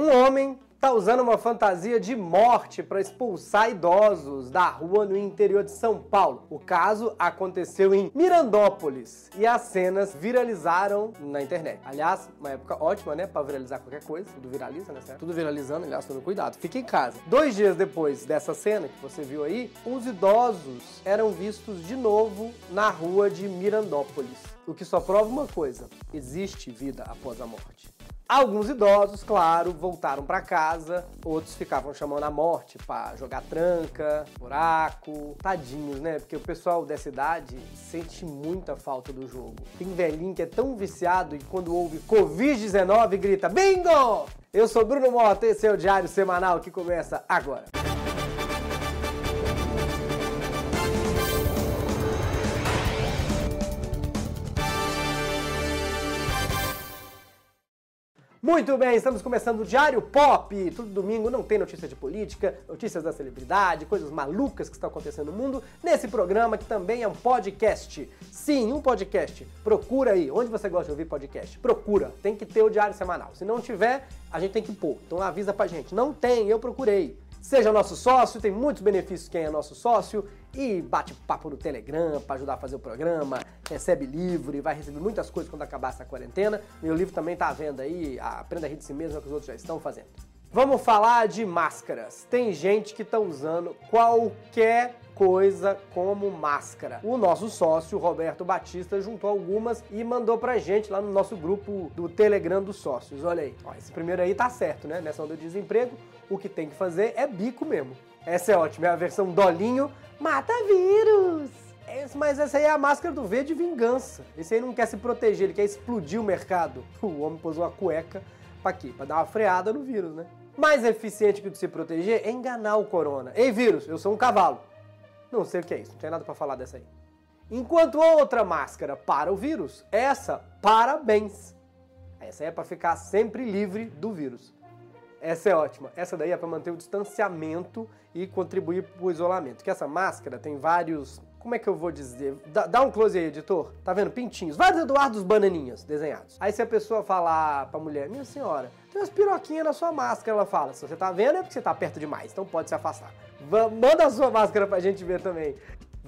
Um homem tá usando uma fantasia de morte para expulsar idosos da rua no interior de São Paulo. O caso aconteceu em Mirandópolis e as cenas viralizaram na internet. Aliás, uma época ótima, né, para viralizar qualquer coisa. Tudo viraliza, né, certo? Tudo viralizando, aliás, tendo cuidado. Fique em casa. Dois dias depois dessa cena que você viu aí, os idosos eram vistos de novo na rua de Mirandópolis. O que só prova uma coisa: existe vida após a morte. Alguns idosos, claro, voltaram para casa, outros ficavam chamando a morte para jogar tranca, buraco. Tadinhos, né? Porque o pessoal dessa idade sente muita falta do jogo. Tem velhinho que é tão viciado e quando ouve Covid-19 grita Bingo! Eu sou Bruno Mota, esse é o Diário Semanal que começa agora. Muito bem, estamos começando o Diário Pop. Todo domingo não tem notícia de política, notícias da celebridade, coisas malucas que estão acontecendo no mundo, nesse programa que também é um podcast. Sim, um podcast. Procura aí, onde você gosta de ouvir podcast? Procura, tem que ter o Diário Semanal. Se não tiver, a gente tem que pôr. Então avisa pra gente. Não tem, eu procurei. Seja nosso sócio, tem muitos benefícios quem é nosso sócio e bate papo no Telegram para ajudar a fazer o programa, recebe livro e vai receber muitas coisas quando acabar essa quarentena. Meu livro também tá à venda aí, Aprenda a Rir de Si Mesmo, é que os outros já estão fazendo. Vamos falar de máscaras. Tem gente que está usando qualquer coisa como máscara. O nosso sócio, Roberto Batista, juntou algumas e mandou pra gente lá no nosso grupo do Telegram dos sócios. Olha aí. Ó, esse primeiro aí tá certo, né? Nessa onda de desemprego, o que tem que fazer é bico mesmo. Essa é ótima, é a versão dolinho, mata vírus. Mas essa aí é a máscara do V de vingança. Esse aí não quer se proteger, ele quer explodir o mercado. O homem pôs uma cueca pra quê? Pra dar uma freada no vírus, né? Mais eficiente que se proteger é enganar o corona. Ei, vírus, eu sou um cavalo. Não sei o que é isso, não tem nada para falar dessa aí. Enquanto outra máscara para o vírus, essa, parabéns. Essa é para ficar sempre livre do vírus. Essa é ótima. Essa daí é para manter o distanciamento e contribuir para o isolamento. Que essa máscara tem vários. Como é que eu vou dizer? Dá, dá, um close aí, editor. Tá vendo? Pintinhos. Vários Eduardos Bananinhas desenhados. Aí se a pessoa falar pra mulher, minha senhora, tem umas piroquinhas na sua máscara, ela fala. Se você tá vendo é porque você tá perto demais, então pode se afastar. Manda a sua máscara pra gente ver também.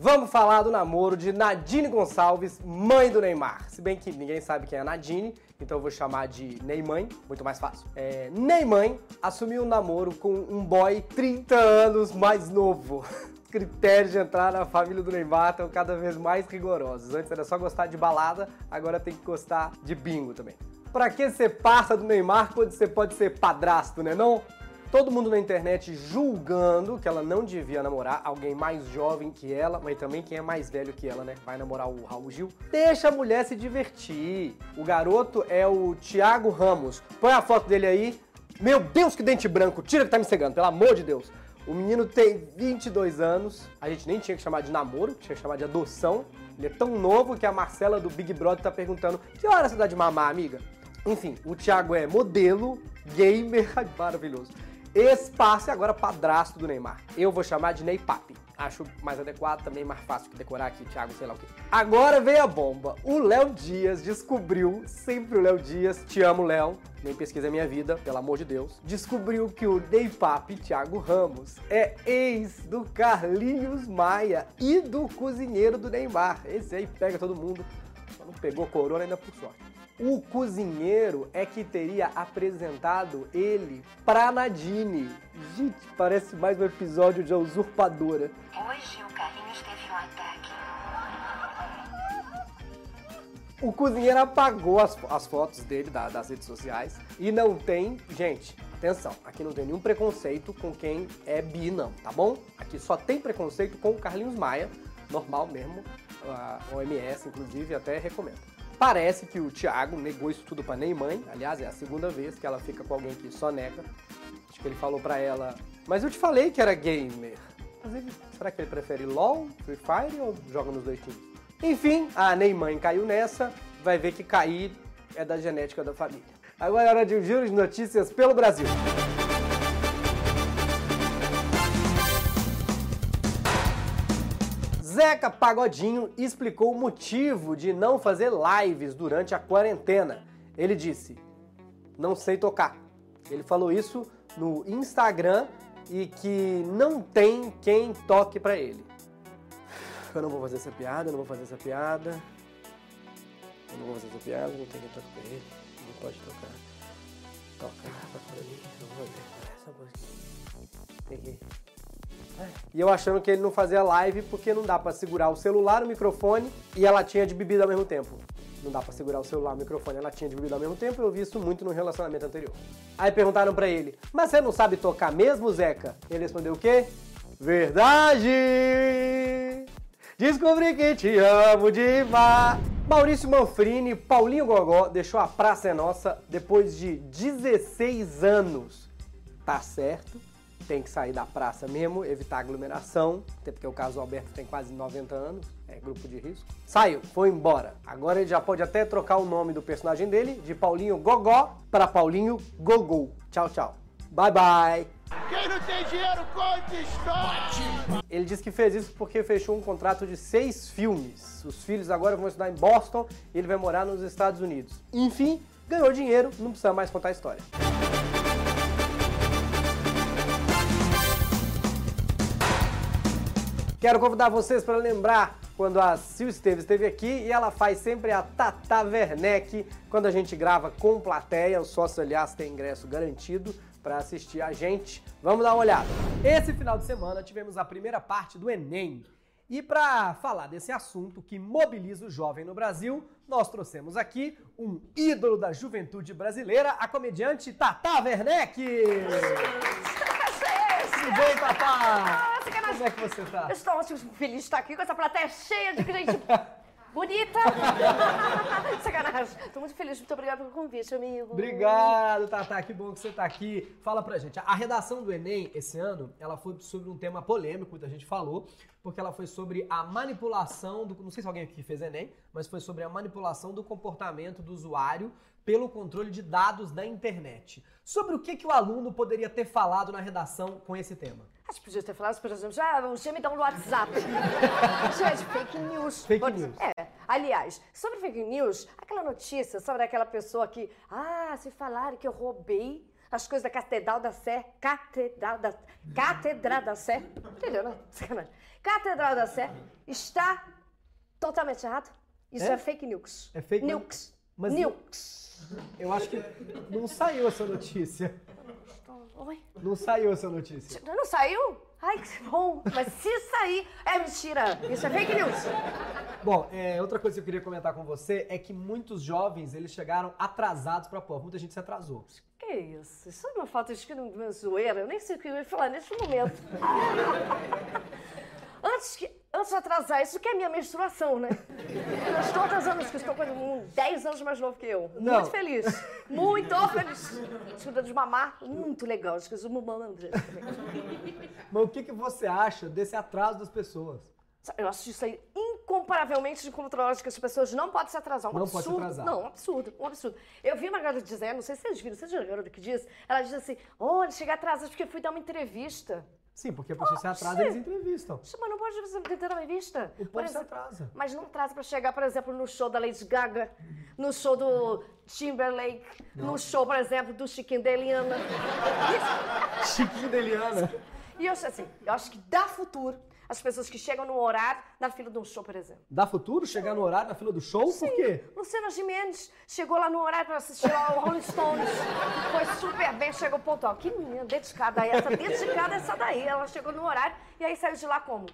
Vamos falar do namoro de Nadine Gonçalves, mãe do Neymar. Se bem que ninguém sabe quem é a Nadine, então eu vou chamar de Neymar, muito mais fácil. É, Neymar assumiu um namoro com um boy 30 anos mais novo. Critérios de entrar na família do Neymar estão cada vez mais rigorosos. Antes era só gostar de balada, agora tem que gostar de bingo também. Pra que ser parça do Neymar quando você pode ser padrasto, né não? Todo mundo na internet julgando que ela não devia namorar alguém mais jovem que ela, mas também quem é mais velho que ela, né? Vai namorar o Raul Gil. Deixa a mulher se divertir. O garoto é o Thiago Ramos. Põe a foto dele aí. Meu Deus, que dente branco! Tira que tá me cegando, pelo amor de Deus. O menino tem 22 anos. A gente nem tinha que chamar de namoro, tinha que chamar de adoção. Ele é tão novo que a Marcela do Big Brother tá perguntando: que hora você dá de mamar, amiga? Enfim, o Thiago é modelo, gamer, maravilhoso. Espaço e agora padrasto do Neymar. Eu vou chamar de Ney Papi. Acho mais adequado, também mais fácil que decorar aqui, Thiago, sei lá o quê. Agora veio a bomba. O Léo Dias descobriu, sempre o Léo Dias, te amo, Léo, nem pesquisa minha vida, pelo amor de Deus, descobriu que o Ney Papi, Thiago Ramos, é ex do Carlinhos Maia e do cozinheiro do Neymar. Esse aí pega todo mundo, só não pegou corona ainda por sorte. O cozinheiro é que teria apresentado ele pra Nadine. Gente, parece mais um episódio de A Usurpadora. Hoje o Carlinhos teve um ataque. O cozinheiro apagou as, as fotos dele da, das redes sociais e não tem. Gente, atenção, aqui não tem nenhum preconceito com quem é bi, não, tá bom? Aqui só tem preconceito com o Carlinhos Maia, normal mesmo. A OMS, inclusive, até recomenda. Parece que o Thiago negou isso tudo pra Neymar. Aliás, é a segunda vez que ela fica com alguém que só nega. Acho que ele falou pra ela, mas eu te falei que era gamer. Inclusive, será que ele prefere LOL, Free Fire ou joga nos dois times? Enfim, a Neymar caiu nessa. Vai ver que cair é da genética da família. Agora é hora de um giro de notícias pelo Brasil. Zeca Pagodinho explicou o motivo de não fazer lives durante a quarentena. Ele disse: Não sei tocar. Ele falou isso no Instagram e que não tem quem toque pra ele. Eu não vou fazer essa piada, eu não vou fazer essa piada. Eu não vou fazer essa piada, não tem quem toque pra ele. Não pode tocar. Toca pra mim, eu vou pouquinho. Peguei. E eu achando que ele não fazia live porque não dá pra segurar o celular, o microfone e a latinha de bebida ao mesmo tempo. Não dá pra segurar o celular, o microfone e a latinha de bebida ao mesmo tempo. Eu vi isso muito no relacionamento anterior. Aí perguntaram pra ele: "Mas você não sabe tocar mesmo, Zeca?" Ele respondeu o quê? Verdade! Descobri que te amo demais. Maurício Manfrini, Paulinho Gogó deixou a Praça é Nossa depois de 16 anos. Tá certo, tem que sair da praça mesmo, evitar aglomeração, até porque o caso Alberto tem quase 90 anos, é grupo de risco. Saiu, foi embora. Agora ele já pode até trocar o nome do personagem dele de Paulinho Gogó para Paulinho Gogol. Tchau, tau. Bye bye. Quem não tem dinheiro, conta história! Ele disse que fez isso porque fechou um contrato de seis filmes. Os filhos agora vão estudar em Boston e ele vai morar nos Estados Unidos. Enfim, ganhou dinheiro, não precisa mais contar a história. Quero convidar vocês para lembrar quando a Sil Esteves esteve aqui e ela faz sempre a Tata Werneck quando a gente grava com plateia. O sócio, aliás, tem ingresso garantido para assistir a gente. Vamos dar uma olhada. Esse final de semana tivemos a primeira parte do Enem. E para falar desse assunto que mobiliza o jovem no Brasil, nós trouxemos aqui um ídolo da juventude brasileira, a comediante Tata Werneck. Tudo bem, Tata? Como é que você tá? Eu estou ótimo, feliz de estar aqui com essa plateia cheia de gente bonita. Sacanagem. Estou muito feliz, muito obrigada pelo convite, amigo. Obrigado, Tata. Que bom que você está aqui. Fala pra gente. A redação do Enem esse ano, ela foi sobre um tema polêmico, muita gente falou, porque ela foi sobre a manipulação do. Não sei se alguém aqui fez Enem, mas foi sobre a manipulação do comportamento do usuário pelo controle de dados da internet. Sobre o que, que o aluno poderia ter falado na redação com esse tema? Acho que podia ter falado, por exemplo, já o gemidão no WhatsApp. Gente, fake news. Fake Pode- news. É. Aliás, sobre fake news, aquela notícia sobre aquela pessoa que, ah, se falaram que eu roubei as coisas da Catedral da Sé, Catedral da, Catedral da Sé, entendeu, né? Catedral da Sé está totalmente errado. Isso É? é, fake news. É fake news? Mas- news. Eu acho que não saiu essa notícia. Oi? Não saiu essa notícia. Não saiu? Ai, que bom. Mas se sair, é mentira. Isso é fake news. Bom, é, outra coisa que eu queria comentar com você é que muitos jovens eles chegaram atrasados pra prova. Muita gente se atrasou. Que isso? Isso é uma falta de uma zoeira. Eu nem sei o que eu ia falar neste momento. antes, que, antes de atrasar, isso que é minha menstruação, né? Eu estou atrasando, que estou com um 10 anos mais novo que eu. Não. Muito feliz. Muito feliz. Escuta de mamar, muito legal. Acho que eu mamandra também. Mas o que, que você acha desse atraso das pessoas? Eu acho isso aí incomparavelmente descontrolado, que as pessoas não podem se atrasar. Um Não pode se absurdo. atrasar. Não, um absurdo, um absurdo. Eu vi uma garota dizendo, não sei se vocês viram, vocês viram a garota que diz? Ela diz assim, olha, cheguei atrasada porque fui dar uma entrevista. Sim, porque a pessoa se atrasa sim. eles entrevistam. Mas não pode você ter uma entrevista. O povo se atrasa. Mas não atrasa pra chegar, por exemplo, no show da Lady Gaga, no show do Timberlake, no show, por exemplo, do Chiquinho Deliana. Chiquinho Deliana. E eu acho assim, eu acho que dá futuro as pessoas que chegam no horário na fila de um show, por exemplo. Dá futuro chegar no horário na fila do show? Por quê? Luciana Gimenez chegou lá no horário para assistir ao Rolling Stones. Foi super bem, chegou pontual. Que menina dedicada essa, dedicada essa daí. Ela chegou no horário e aí saiu de lá como?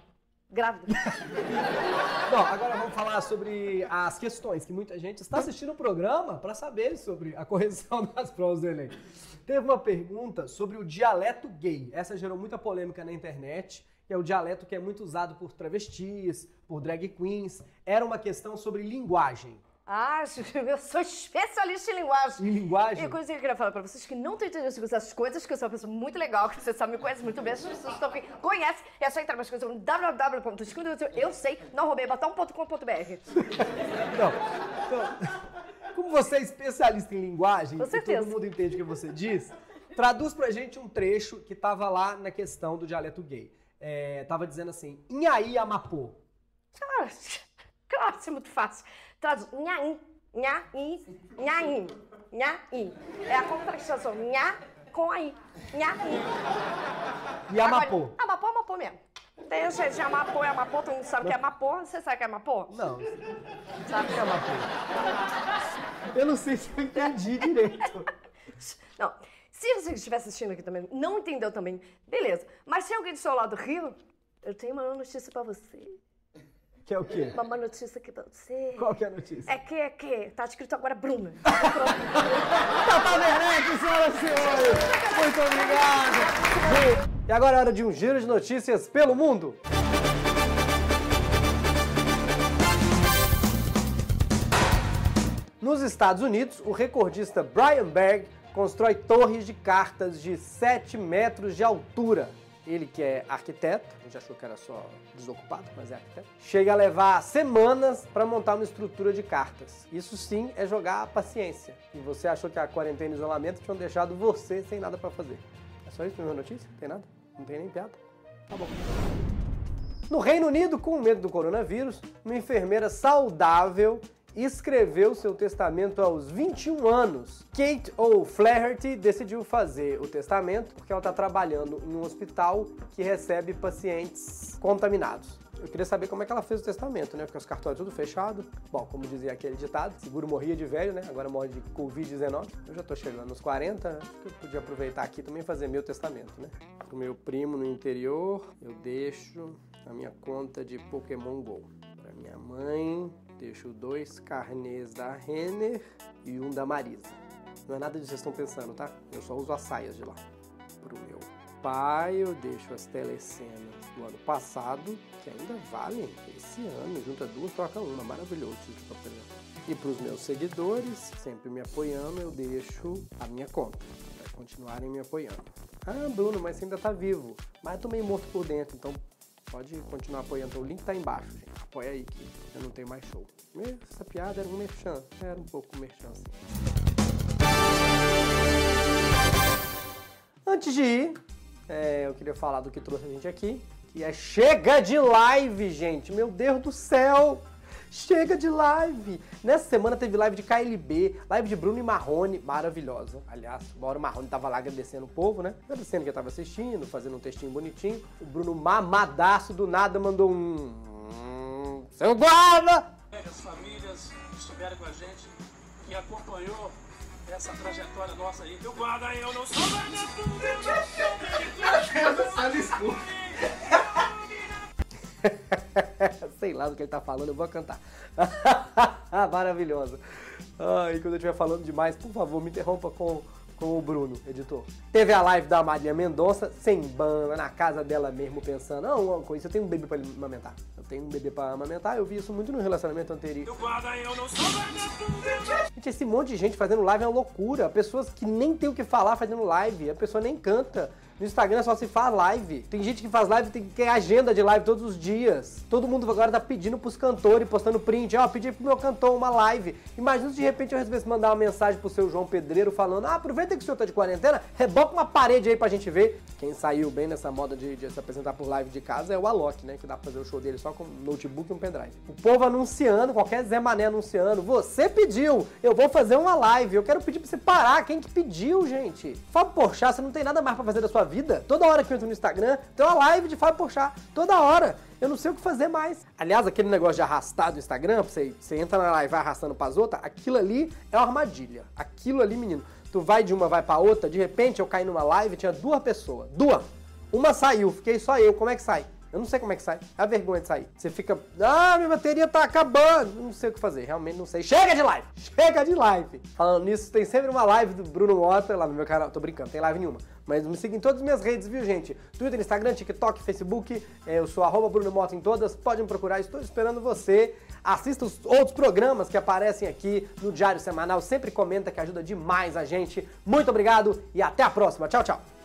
Grávida. Bom, agora vamos falar sobre as questões que muita gente está assistindo o programa para saber sobre a correção das provas do Enem. Teve uma pergunta sobre o dialeto gay. Essa gerou muita polêmica na internet. Que é o dialeto que é muito usado por travestis, por drag queens. Era uma questão sobre linguagem. Ah, eu sou especialista em linguagem. Em linguagem? E a coisa que eu queria falar pra vocês que não estão entendendo essas coisas, que eu sou uma pessoa muito legal, que você sabe, me conhece muito bem, as pessoas estão aqui, conhecem, é só entrar nas coisas no www.escuta, eu sei, não roubei, batom.com.br. Então, como você é especialista em linguagem, e todo mundo entende o que você diz, traduz pra gente um trecho que tava lá na questão do dialeto gay. É, tava dizendo assim, Inhaí Amapô. Claro, claro, isso é muito fácil. Traduz, nhaim, nhaim, nhaim, nhaim. É a contração, nha com aí. Nhaí. E Amapô? Amapô é Amapô mesmo. Tem o jeito de Amapô, é Amapô, todo mundo sabe que é Amapô. Você sabe que é Amapô? Não, Sabe? é Amapô. Eu não sei se eu entendi direito. Não. Se você estiver assistindo aqui também, não entendeu também, beleza. Mas se alguém do seu lado riu, eu tenho uma notícia pra você. Que é o quê? Uma má notícia aqui pra você. Qual que é a notícia? É que, é que, tá escrito agora Bruna. Tata Werneck, senhoras e senhores! Muito obrigado! E agora é hora de um giro de notícias pelo mundo. Nos Estados Unidos, o recordista Brian Berg constrói torres de cartas de 7 metros de altura. Ele que é arquiteto, a gente achou que era só desocupado, mas é arquiteto, chega a levar semanas para montar uma estrutura de cartas. Isso sim é jogar a paciência. E você achou que a quarentena e isolamento tinham deixado você sem nada para fazer. É só isso, primeira notícia? Tem nada? Não tem nem piada? Tá bom. No Reino Unido, com medo do coronavírus, uma enfermeira saudável escreveu seu testamento aos 21 anos. Kate O'Flaherty decidiu fazer o testamento porque ela está trabalhando em um hospital que recebe pacientes contaminados. Eu queria saber como é que ela fez o testamento, né? Porque os cartórios tudo fechado. Bom, como dizia aquele ditado, seguro morria de velho, né? Agora morre de Covid-19. Eu já tô chegando nos 40, acho que eu podia aproveitar aqui também e fazer meu testamento, né? Pro meu primo no interior, eu deixo a minha conta de Pokémon GO. Pra minha mãe, deixo dois carnês da Renner e um da Marisa. Não é nada disso que vocês estão pensando, tá? Eu só uso as saias de lá. Pro meu pai, eu deixo as telecenas do ano passado, que ainda valem esse ano. Junta duas, troca uma. Maravilhoso isso de papelão. E para os meus seguidores, sempre me apoiando, eu deixo a minha conta, para continuarem me apoiando. Ah, Bruno, mas você ainda tá vivo. Mas eu tô meio morto por dentro, então pode continuar apoiando. O link tá embaixo, gente. Apoia aí que eu não tenho mais show. Essa piada era um merchan. Era um pouco um merchan, assim. Antes de ir, é, eu queria falar do que trouxe a gente aqui, que é chega de live, gente. Meu Deus do céu! Chega de live! Nessa semana teve live de KLB, live de Bruno e Marrone, maravilhosa. Aliás, Mauro Marrone tava lá agradecendo o povo, né? Agradecendo que eu tava assistindo, fazendo um textinho bonitinho. O Bruno mamadaço do nada mandou um. "Hum, Seu guarda! as famílias que estiveram com a gente, que acompanhou essa trajetória nossa aí. Eu guardo aí, eu não sou vagabundo, eu não sou Sei lá do que ele tá falando, eu vou cantar. Maravilhosa. Ah, e quando eu estiver falando demais, por favor, me interrompa com, com o Bruno, editor. Teve a live da Maria Mendonça, sem banda, na casa dela mesmo, pensando, não, com isso eu tenho um bebê pra amamentar. Eu tenho um bebê pra amamentar, eu vi isso muito no relacionamento anterior. Eu guardo aí, eu não sou Gente, esse monte de gente fazendo live é uma loucura. Pessoas que nem tem o que falar fazendo live. A pessoa nem canta. No Instagram só se faz live. Tem gente que faz live, tem ter agenda de live todos os dias. Todo mundo agora tá pedindo pros cantores, postando print. Ó, pedi pro meu cantor uma live. Imagina se de repente eu resolvesse mandar uma mensagem pro seu João Pedreiro falando: Ah, aproveita que o senhor tá de quarentena, reboca uma parede aí pra gente ver. Quem saiu bem nessa moda de, de se apresentar por live de casa é o Alok, né? Que dá pra fazer o show dele só com notebook e um pendrive. O povo anunciando, qualquer Zé Mané anunciando. Você pediu, eu vou fazer uma live. Eu quero pedir pra você parar. Quem que pediu, gente? Fábio Porchat, você não tem nada mais pra fazer da sua vida? Toda hora que eu entro no Instagram, tem uma live de Fábio Porchat. Toda hora. Eu não sei o que fazer mais. Aliás, aquele negócio de arrastar do Instagram, você, você entra na live e vai arrastando pras outras, aquilo ali é uma armadilha. Aquilo ali, menino. Tu vai de uma, vai pra outra, de repente eu caí numa live, tinha duas pessoas. Duas. Uma saiu, fiquei só eu. Como é que sai? Eu não sei como é que sai. É a vergonha de sair. Você fica, ah, minha bateria tá acabando. Não sei o que fazer, realmente não sei. Chega de live! Chega de live! Falando nisso, tem sempre uma live do Bruno Mota lá no meu canal. Tô brincando, tem live nenhuma. Mas me siga em todas as minhas redes, viu, gente? Twitter, Instagram, TikTok, Facebook. É, eu sou arroba Bruno Mota em todas. Pode me procurar, estou esperando você. Assista os outros programas que aparecem aqui no Diário Semanal. Sempre comenta que ajuda demais a gente. Muito obrigado e até a próxima. Tchau, tchau.